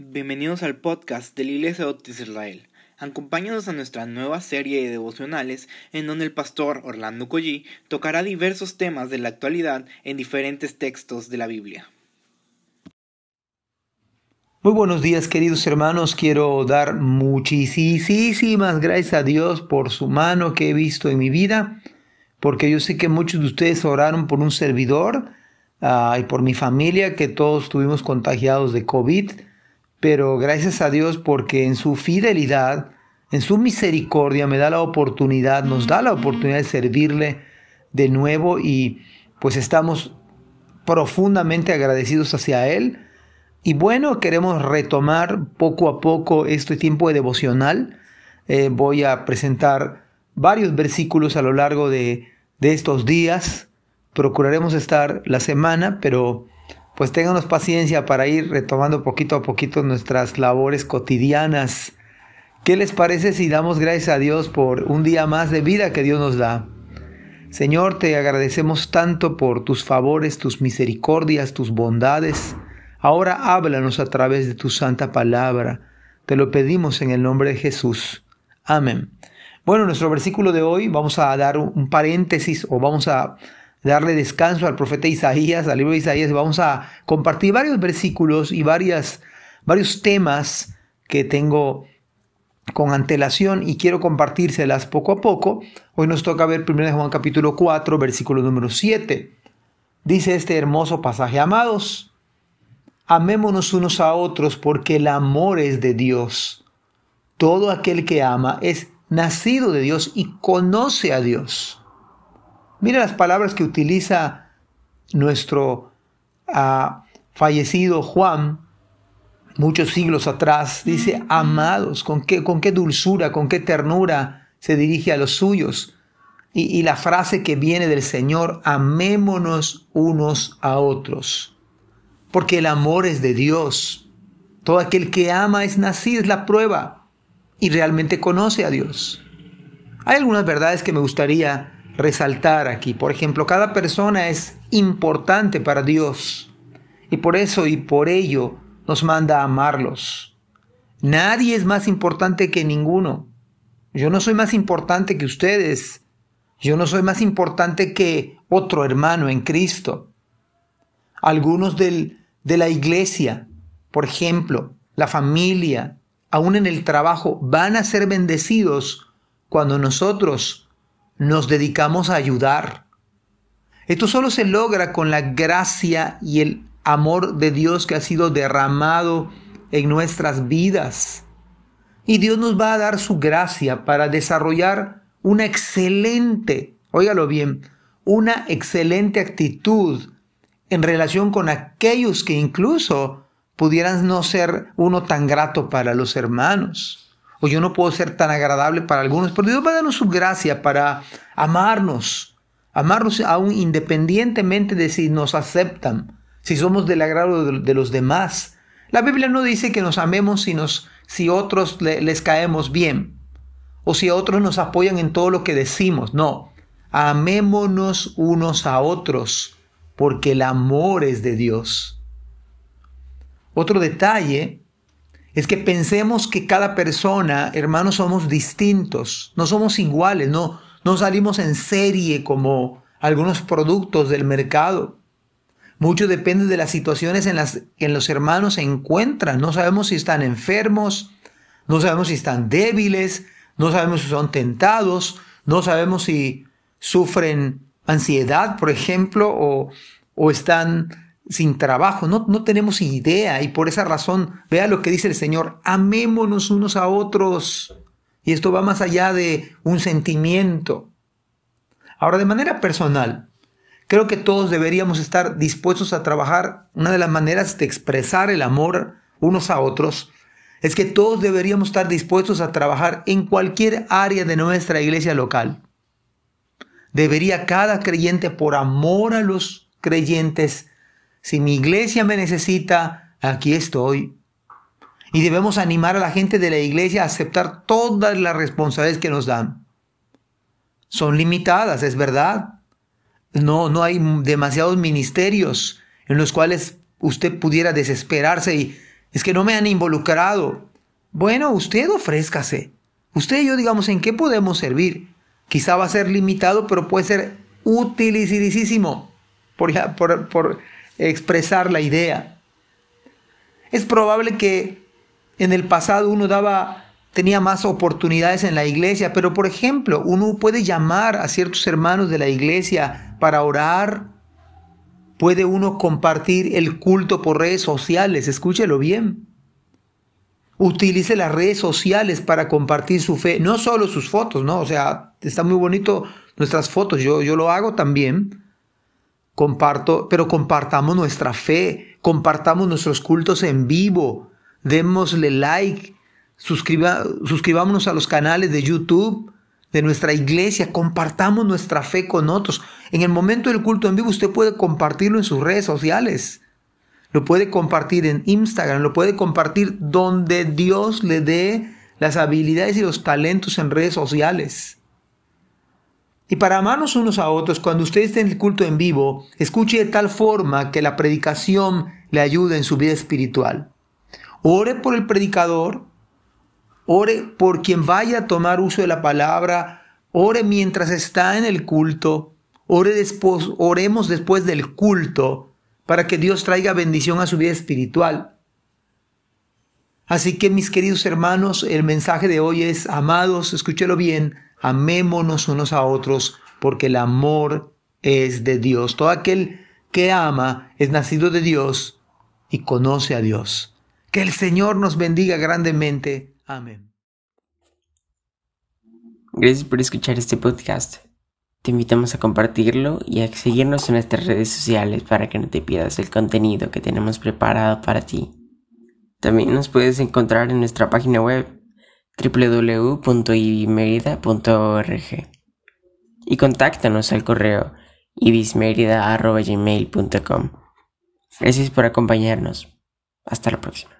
Bienvenidos al podcast de la Iglesia de Israel. Acompáñanos a nuestra nueva serie de devocionales en donde el pastor Orlando Collí tocará diversos temas de la actualidad en diferentes textos de la Biblia. Muy buenos días queridos hermanos, quiero dar muchísimas gracias a Dios por su mano que he visto en mi vida, porque yo sé que muchos de ustedes oraron por un servidor ah, y por mi familia, que todos estuvimos contagiados de COVID pero gracias a Dios porque en su fidelidad, en su misericordia me da la oportunidad, nos da la oportunidad de servirle de nuevo y pues estamos profundamente agradecidos hacia Él. Y bueno, queremos retomar poco a poco este tiempo de devocional. Eh, voy a presentar varios versículos a lo largo de, de estos días. Procuraremos estar la semana, pero pues ténganos paciencia para ir retomando poquito a poquito nuestras labores cotidianas. ¿Qué les parece si damos gracias a Dios por un día más de vida que Dios nos da? Señor, te agradecemos tanto por tus favores, tus misericordias, tus bondades. Ahora háblanos a través de tu santa palabra. Te lo pedimos en el nombre de Jesús. Amén. Bueno, nuestro versículo de hoy vamos a dar un paréntesis o vamos a darle descanso al profeta Isaías, al libro de Isaías. Vamos a compartir varios versículos y varias, varios temas que tengo con antelación y quiero compartírselas poco a poco. Hoy nos toca ver 1 Juan capítulo 4, versículo número 7. Dice este hermoso pasaje, amados, amémonos unos a otros porque el amor es de Dios. Todo aquel que ama es nacido de Dios y conoce a Dios. Mira las palabras que utiliza nuestro ah, fallecido Juan muchos siglos atrás. Dice, amados, con qué, con qué dulzura, con qué ternura se dirige a los suyos. Y, y la frase que viene del Señor, amémonos unos a otros. Porque el amor es de Dios. Todo aquel que ama es nacido, es la prueba. Y realmente conoce a Dios. Hay algunas verdades que me gustaría resaltar aquí. Por ejemplo, cada persona es importante para Dios y por eso y por ello nos manda a amarlos. Nadie es más importante que ninguno. Yo no soy más importante que ustedes. Yo no soy más importante que otro hermano en Cristo. Algunos del, de la iglesia, por ejemplo, la familia, aún en el trabajo, van a ser bendecidos cuando nosotros nos dedicamos a ayudar. Esto solo se logra con la gracia y el amor de Dios que ha sido derramado en nuestras vidas. Y Dios nos va a dar su gracia para desarrollar una excelente, óigalo bien, una excelente actitud en relación con aquellos que incluso pudieran no ser uno tan grato para los hermanos o yo no puedo ser tan agradable para algunos, pero Dios va a darnos su gracia para amarnos, amarnos aún independientemente de si nos aceptan, si somos del agrado de, los demás. La Biblia no dice que nos amemos si, nos, si otros les caemos bien o si otros nos apoyan en todo lo que decimos. No, amémonos unos a otros porque el amor es de Dios. Otro detalle es que pensemos que cada persona, hermanos, somos distintos, no somos iguales, no, no salimos en serie como algunos productos del mercado. Mucho depende de las situaciones en las que los hermanos se encuentran. No sabemos si están enfermos, no sabemos si están débiles, no sabemos si son tentados, no sabemos si sufren ansiedad, por ejemplo, o, o están sin trabajo, no, no tenemos idea y por esa razón, vea lo que dice el Señor, amémonos unos a otros. Y esto va más allá de un sentimiento. Ahora, de manera personal, creo que todos deberíamos estar dispuestos a trabajar. Una de las maneras de expresar el amor unos a otros es que todos deberíamos estar dispuestos a trabajar en cualquier área de nuestra iglesia local. Debería cada creyente, por amor a los creyentes, si mi iglesia me necesita, aquí estoy. Y debemos animar a la gente de la iglesia a aceptar todas las responsabilidades que nos dan. Son limitadas, es verdad. No, no hay demasiados ministerios en los cuales usted pudiera desesperarse y es que no me han involucrado. Bueno, usted ofrézcase. Usted y yo digamos en qué podemos servir. Quizá va a ser limitado, pero puede ser utilísimo por, por, por expresar la idea. Es probable que en el pasado uno daba tenía más oportunidades en la iglesia, pero por ejemplo, uno puede llamar a ciertos hermanos de la iglesia para orar, puede uno compartir el culto por redes sociales, escúchelo bien. Utilice las redes sociales para compartir su fe, no solo sus fotos, ¿no? O sea, está muy bonito nuestras fotos, yo, yo lo hago también. Comparto, pero compartamos nuestra fe, compartamos nuestros cultos en vivo, démosle like, suscriba, suscribámonos a los canales de YouTube de nuestra iglesia, compartamos nuestra fe con otros. En el momento del culto en vivo usted puede compartirlo en sus redes sociales, lo puede compartir en Instagram, lo puede compartir donde Dios le dé las habilidades y los talentos en redes sociales. Y para amarnos unos a otros, cuando usted esté en el culto en vivo, escuche de tal forma que la predicación le ayude en su vida espiritual. Ore por el predicador, ore por quien vaya a tomar uso de la palabra, ore mientras está en el culto, ore después, oremos después del culto para que Dios traiga bendición a su vida espiritual. Así que mis queridos hermanos, el mensaje de hoy es, amados, escúchelo bien, amémonos unos a otros, porque el amor es de Dios. Todo aquel que ama es nacido de Dios y conoce a Dios. Que el Señor nos bendiga grandemente. Amén. Gracias por escuchar este podcast. Te invitamos a compartirlo y a seguirnos en nuestras redes sociales para que no te pierdas el contenido que tenemos preparado para ti. También nos puedes encontrar en nuestra página web www.ibismerida.org y contáctanos al correo ibismerida.gmail.com. Gracias por acompañarnos. Hasta la próxima.